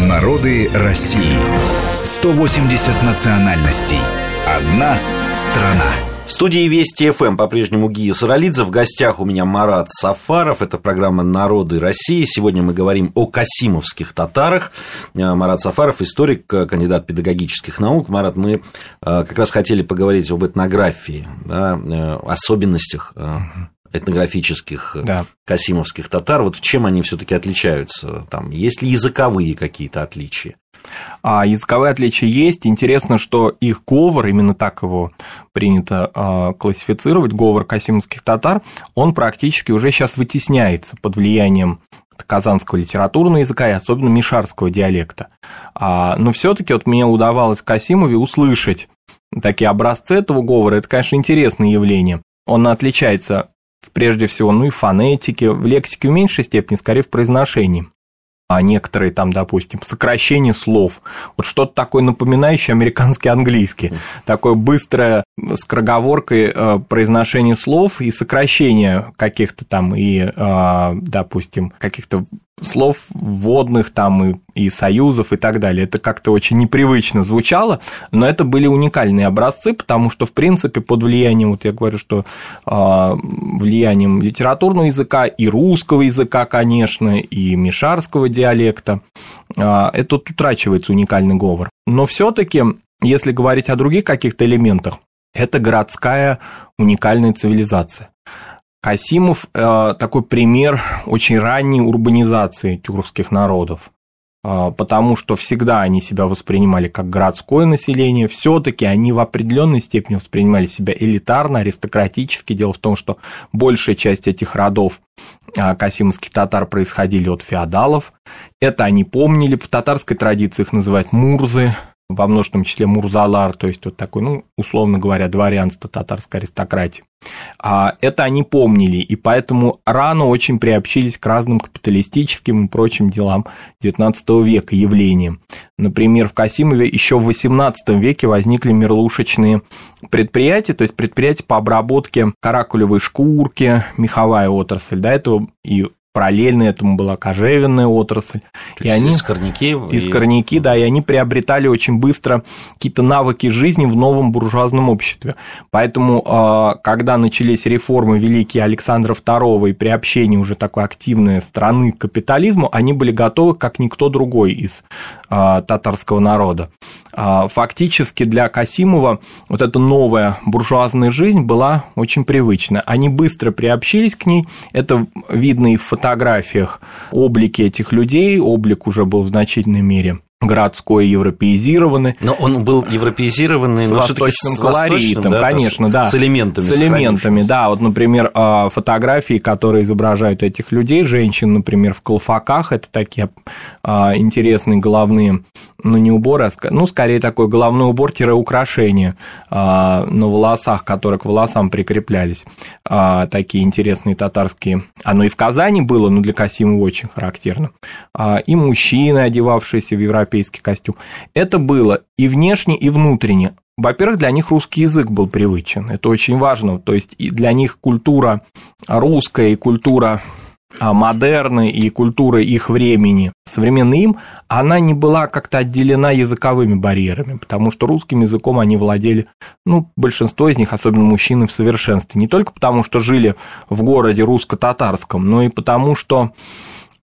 Народы России. 180 национальностей. Одна страна. В студии Вести ФМ по-прежнему Гия Саралидзе. В гостях у меня Марат Сафаров. Это программа «Народы России». Сегодня мы говорим о касимовских татарах. Э, Марат Сафаров, историк, э, кандидат педагогических наук. Марат, мы э, как раз хотели поговорить об этнографии, да, особенностях этнографических да. касимовских татар. Вот чем они все-таки отличаются? Там, есть ли языковые какие-то отличия? А языковые отличия есть. Интересно, что их говор, именно так его принято а, классифицировать, говор касимовских татар, он практически уже сейчас вытесняется под влиянием казанского литературного языка и особенно мишарского диалекта. А, но все-таки вот мне удавалось в Касимове услышать такие образцы этого говора. Это, конечно, интересное явление. Он отличается прежде всего, ну и фонетики, в лексике в меньшей степени, скорее в произношении а некоторые там, допустим, сокращение слов. Вот что-то такое напоминающее американский английский. Такое быстрое скороговоркой э, произношение слов и сокращение каких-то там и, э, допустим, каких-то слов вводных там и, и союзов и так далее. Это как-то очень непривычно звучало, но это были уникальные образцы, потому что, в принципе, под влиянием, вот я говорю, что э, влиянием литературного языка и русского языка, конечно, и мишарского диалекта, э, это утрачивается уникальный говор. Но все-таки, если говорить о других каких-то элементах, это городская уникальная цивилизация. Касимов э, такой пример очень ранней урбанизации тюркских народов, э, потому что всегда они себя воспринимали как городское население, все-таки они в определенной степени воспринимали себя элитарно, аристократически. Дело в том, что большая часть этих родов э, касимовских татар происходили от феодалов. Это они помнили, в татарской традиции их называют мурзы, во множественном числе Мурзалар, то есть вот такой, ну, условно говоря, дворянство татарской аристократии. А это они помнили, и поэтому рано очень приобщились к разным капиталистическим и прочим делам XIX века, явлениям. Например, в Касимове еще в XVIII веке возникли мерлушечные предприятия, то есть предприятия по обработке каракулевой шкурки, меховая отрасль. До этого и параллельно этому была кожевенная отрасль. То и они, искорняки. Искорняки, и... да, и они приобретали очень быстро какие-то навыки жизни в новом буржуазном обществе. Поэтому, а, когда начались реформы великие Александра II и приобщение уже такой активной страны к капитализму, они были готовы, как никто другой из а, татарского народа. А, фактически для Касимова вот эта новая буржуазная жизнь была очень привычна. Они быстро приобщились к ней, это видно и в фотографиях облики этих людей, облик уже был в значительной мере городской европеизированный. Но он был европеизированный, с но восточным колоритом, да, конечно, да. С элементами. С элементами, да. Вот, например, а, фотографии, которые изображают этих людей, женщин, например, в колфаках, это такие а, интересные головные, ну, не уборы, а, ну, скорее такой головной убор-украшение на волосах, которые к волосам прикреплялись. Такие интересные татарские. Оно и в Казани было, но для Касимова очень характерно. И мужчины, одевавшиеся в Европе европейский костюм. Это было и внешне, и внутренне. Во-первых, для них русский язык был привычен, это очень важно, то есть и для них культура русская и культура а, модерны и культура их времени, современная им, она не была как-то отделена языковыми барьерами, потому что русским языком они владели, ну, большинство из них, особенно мужчины, в совершенстве. Не только потому, что жили в городе русско-татарском, но и потому, что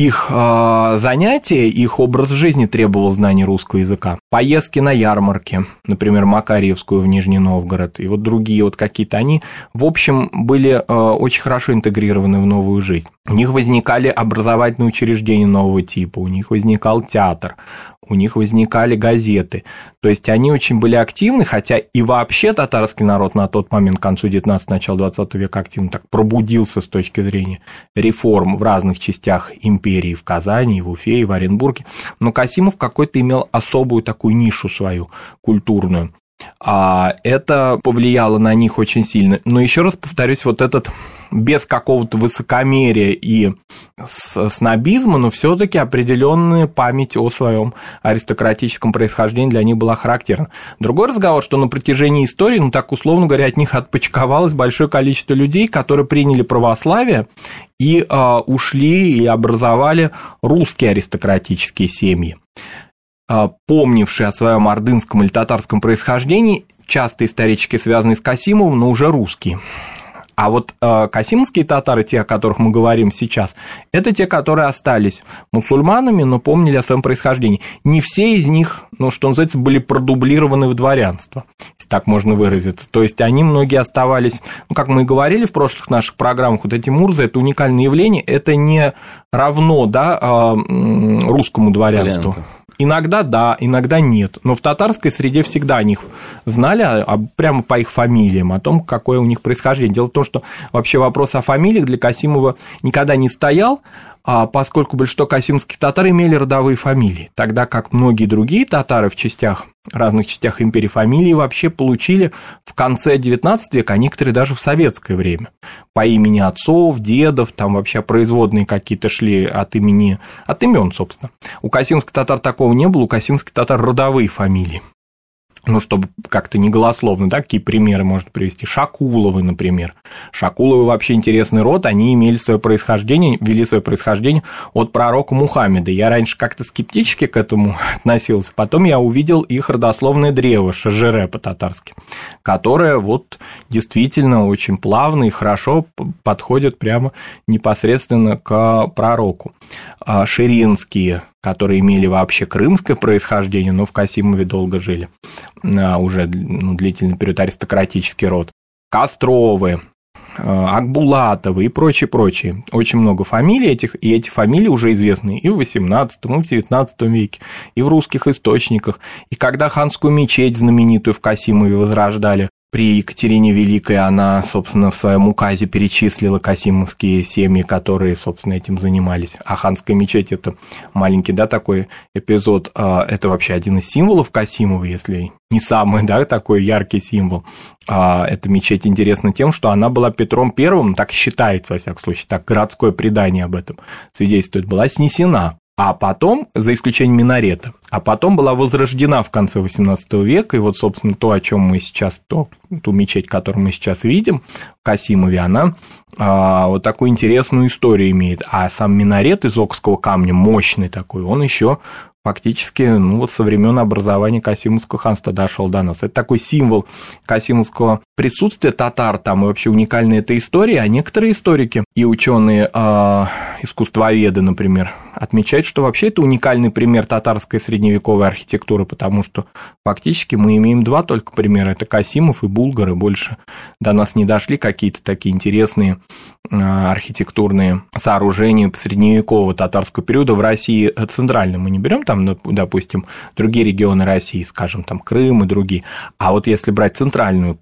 их э, занятия, их образ жизни требовал знания русского языка. Поездки на ярмарки, например, Макарьевскую в Нижний Новгород, и вот другие вот какие-то, они, в общем, были э, очень хорошо интегрированы в новую жизнь. У них возникали образовательные учреждения нового типа, у них возникал театр, у них возникали газеты. То есть они очень были активны, хотя и вообще татарский народ на тот момент, к концу 19 начала 20 века активно так пробудился с точки зрения реформ в разных частях империи, в Казани, в Уфе, в Оренбурге. Но Касимов какой-то имел особую такую нишу свою культурную. А это повлияло на них очень сильно. Но еще раз повторюсь, вот этот без какого-то высокомерия и снобизма, но все-таки определенная память о своем аристократическом происхождении для них была характерна. Другой разговор, что на протяжении истории, ну так условно говоря, от них отпочковалось большое количество людей, которые приняли православие и э, ушли и образовали русские аристократические семьи. Помнившие о своем ордынском или татарском происхождении, часто исторически связанные с Касимовым, но уже русские. А вот э, касимские татары, те, о которых мы говорим сейчас, это те, которые остались мусульманами, но помнили о своем происхождении. Не все из них, ну, что называется, были продублированы в дворянство, если так можно выразиться. То есть они многие оставались, ну, как мы и говорили в прошлых наших программах, вот эти мурзы – это уникальное явление, это не равно да, э, русскому дворянству. Варианты. Иногда да, иногда нет. Но в татарской среде всегда о них знали, а, а прямо по их фамилиям, о том, какое у них происхождение. Дело в том, что вообще вопрос о фамилиях для Касимова никогда не стоял, а поскольку большинство касимских татар имели родовые фамилии, тогда как многие другие татары в частях, разных частях империи фамилии вообще получили в конце XIX века, а некоторые даже в советское время, по имени отцов, дедов, там вообще производные какие-то шли от имени, от имен, собственно. У касимских татар такого не было, у касимских татар родовые фамилии ну, чтобы как-то не голословно, да, какие примеры можно привести. Шакуловы, например. Шакуловы вообще интересный род, они имели свое происхождение, вели свое происхождение от пророка Мухаммеда. Я раньше как-то скептически к этому относился, потом я увидел их родословное древо, шажере по-татарски, которое вот действительно очень плавно и хорошо подходит прямо непосредственно к пророку. А ширинские которые имели вообще крымское происхождение, но в Касимове долго жили, а, уже ну, длительный период аристократический род. Костровы, а, Акбулатовы и прочее. Очень много фамилий этих, и эти фамилии уже известны и в 18 и в 19 веке, и в русских источниках. И когда ханскую мечеть знаменитую в Касимове возрождали, при Екатерине Великой она, собственно, в своем указе перечислила касимовские семьи, которые, собственно, этим занимались. А ханская мечеть – это маленький, да, такой эпизод. А, это вообще один из символов Касимова, если не самый, да, такой яркий символ. А, эта мечеть интересна тем, что она была Петром Первым, так считается, во всяком случае, так городское предание об этом свидетельствует, была снесена а потом, за исключением минарета, а потом была возрождена в конце XVIII века, и вот, собственно, то, о чем мы сейчас, то, ту мечеть, которую мы сейчас видим в Касимове, она а, вот такую интересную историю имеет. А сам минарет из окского камня, мощный такой, он еще фактически ну, вот со времен образования Касимовского ханства дошел до нас. Это такой символ Касимовского присутствия татар, там и вообще уникальная эта история, а некоторые историки и ученые, э, искусствоведы, например, отмечают, что вообще это уникальный пример татарской средневековой архитектуры, потому что фактически мы имеем два только примера, это Касимов и Булгары, больше до нас не дошли какие-то такие интересные э, архитектурные сооружения средневекового татарского периода в России центральной мы не берем там, допустим, другие регионы России, скажем, там Крым и другие. А вот если брать центральную,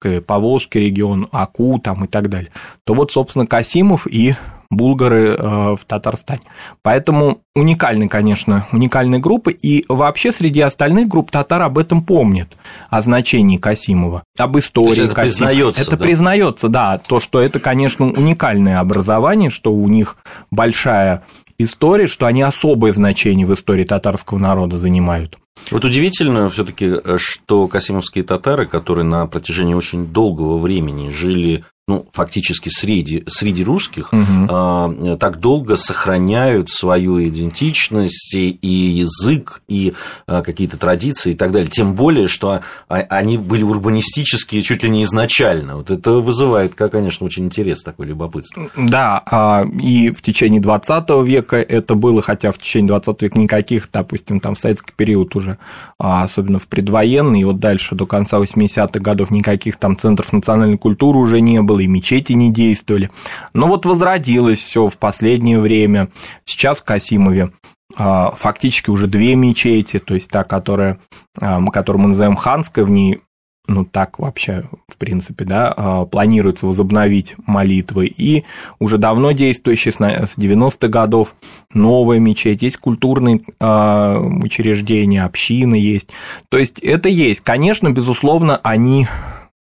Поволжское, Поволжский регион, Аку там и так далее, то вот, собственно, Касимов и булгары э, в Татарстане. Поэтому уникальны, конечно, уникальные группы, и вообще среди остальных групп татар об этом помнят, о значении Касимова, об истории это Касимова. Признается, это да? признается, да, то, что это, конечно, уникальное образование, что у них большая истории, что они особое значение в истории татарского народа занимают. Вот удивительно все-таки, э, что касимовские татары, которые на протяжении очень долгого времени жили ну, фактически среди, среди русских, угу. так долго сохраняют свою идентичность и, и язык, и а, какие-то традиции и так далее. Тем более, что они были урбанистические чуть ли не изначально. Вот это вызывает, конечно, очень интерес, такой любопытство. Да, а, и в течение 20 века это было, хотя в течение 20 века никаких, допустим, там в советский период уже, особенно в предвоенный, и вот дальше до конца 80-х годов никаких там центров национальной культуры уже не было, и мечети не действовали. Но вот возродилось все в последнее время. Сейчас в Касимове а, фактически уже две мечети, то есть та, которая, а, которую мы называем ханской, в ней ну так вообще, в принципе, да, а, планируется возобновить молитвы. И уже давно действующие с 90-х годов новая мечеть, есть культурные учреждения, общины есть. То есть это есть. Конечно, безусловно, они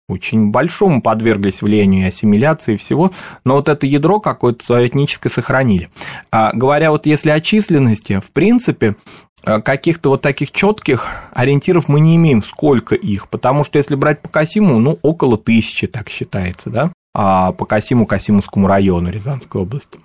очень большому подверглись влиянию и ассимиляции и всего, но вот это ядро какое-то свое этническое сохранили. А, говоря вот если о численности, в принципе, а, каких-то вот таких четких ориентиров мы не имеем, сколько их, потому что если брать по Касиму, ну, около тысячи, так считается, да, а по Касиму, Касимовскому району Рязанской области.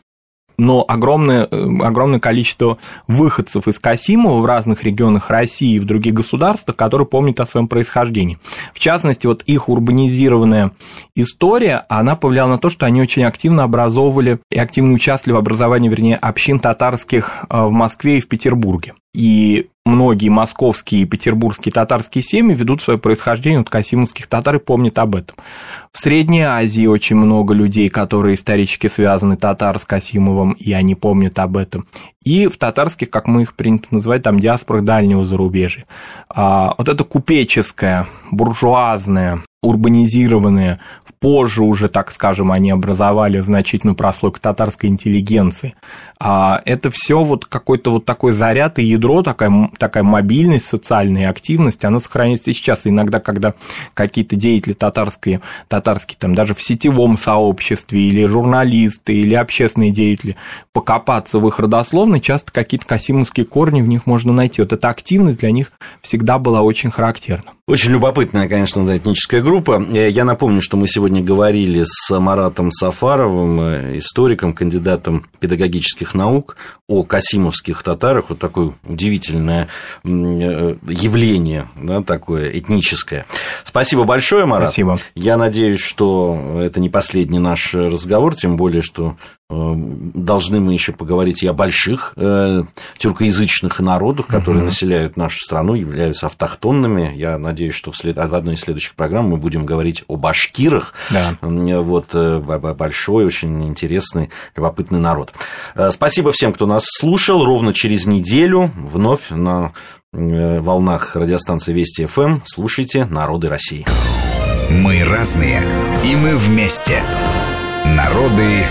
Но огромное, огромное количество выходцев из Касимова в разных регионах России и в других государствах, которые помнят о своем происхождении. В частности, вот их урбанизированная история, она повлияла на то, что они очень активно образовывали и активно участвовали в образовании, вернее, общин татарских э, в Москве и в Петербурге. И многие московские и петербургские татарские семьи ведут свое происхождение от касимовских татар и помнят об этом. В Средней Азии очень много людей, которые исторически связаны татар с Касимовым, и они помнят об этом. И в татарских, как мы их принято называть, там диаспорах дальнего зарубежья. А, вот это купеческое, буржуазное, урбанизированные, позже уже, так скажем, они образовали значительную прослойку татарской интеллигенции. А это все вот какой-то вот такой заряд и ядро, такая, такая мобильность, социальная активность, она сохраняется и сейчас. Иногда, когда какие-то деятели татарские, татарские там даже в сетевом сообществе, или журналисты, или общественные деятели, покопаться в их родословной, часто какие-то касимовские корни в них можно найти. Вот эта активность для них всегда была очень характерна. Очень любопытная, конечно, этническая группа. Э, я напомню, что мы сегодня говорили с Маратом Сафаровым, э, историком, кандидатом педагогических наук, о касимовских татарах. Вот такое удивительное э, явление, да, такое этническое. Спасибо большое, Марат. Спасибо. Я надеюсь, что это не последний наш разговор, тем более, что должны мы еще поговорить и о больших э, тюркоязычных народах, которые угу. населяют нашу страну, являются автохтонными. Я надеюсь, что в, след... в одной из следующих программ мы будем говорить о башкирах. Да. Вот э, большой, очень интересный, любопытный народ. Э, спасибо всем, кто нас слушал. Ровно через неделю вновь на э, волнах радиостанции Вести ФМ слушайте «Народы России». Мы разные, и мы вместе. Народы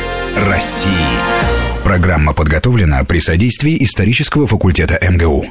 России. Программа подготовлена при содействии исторического факультета МГУ.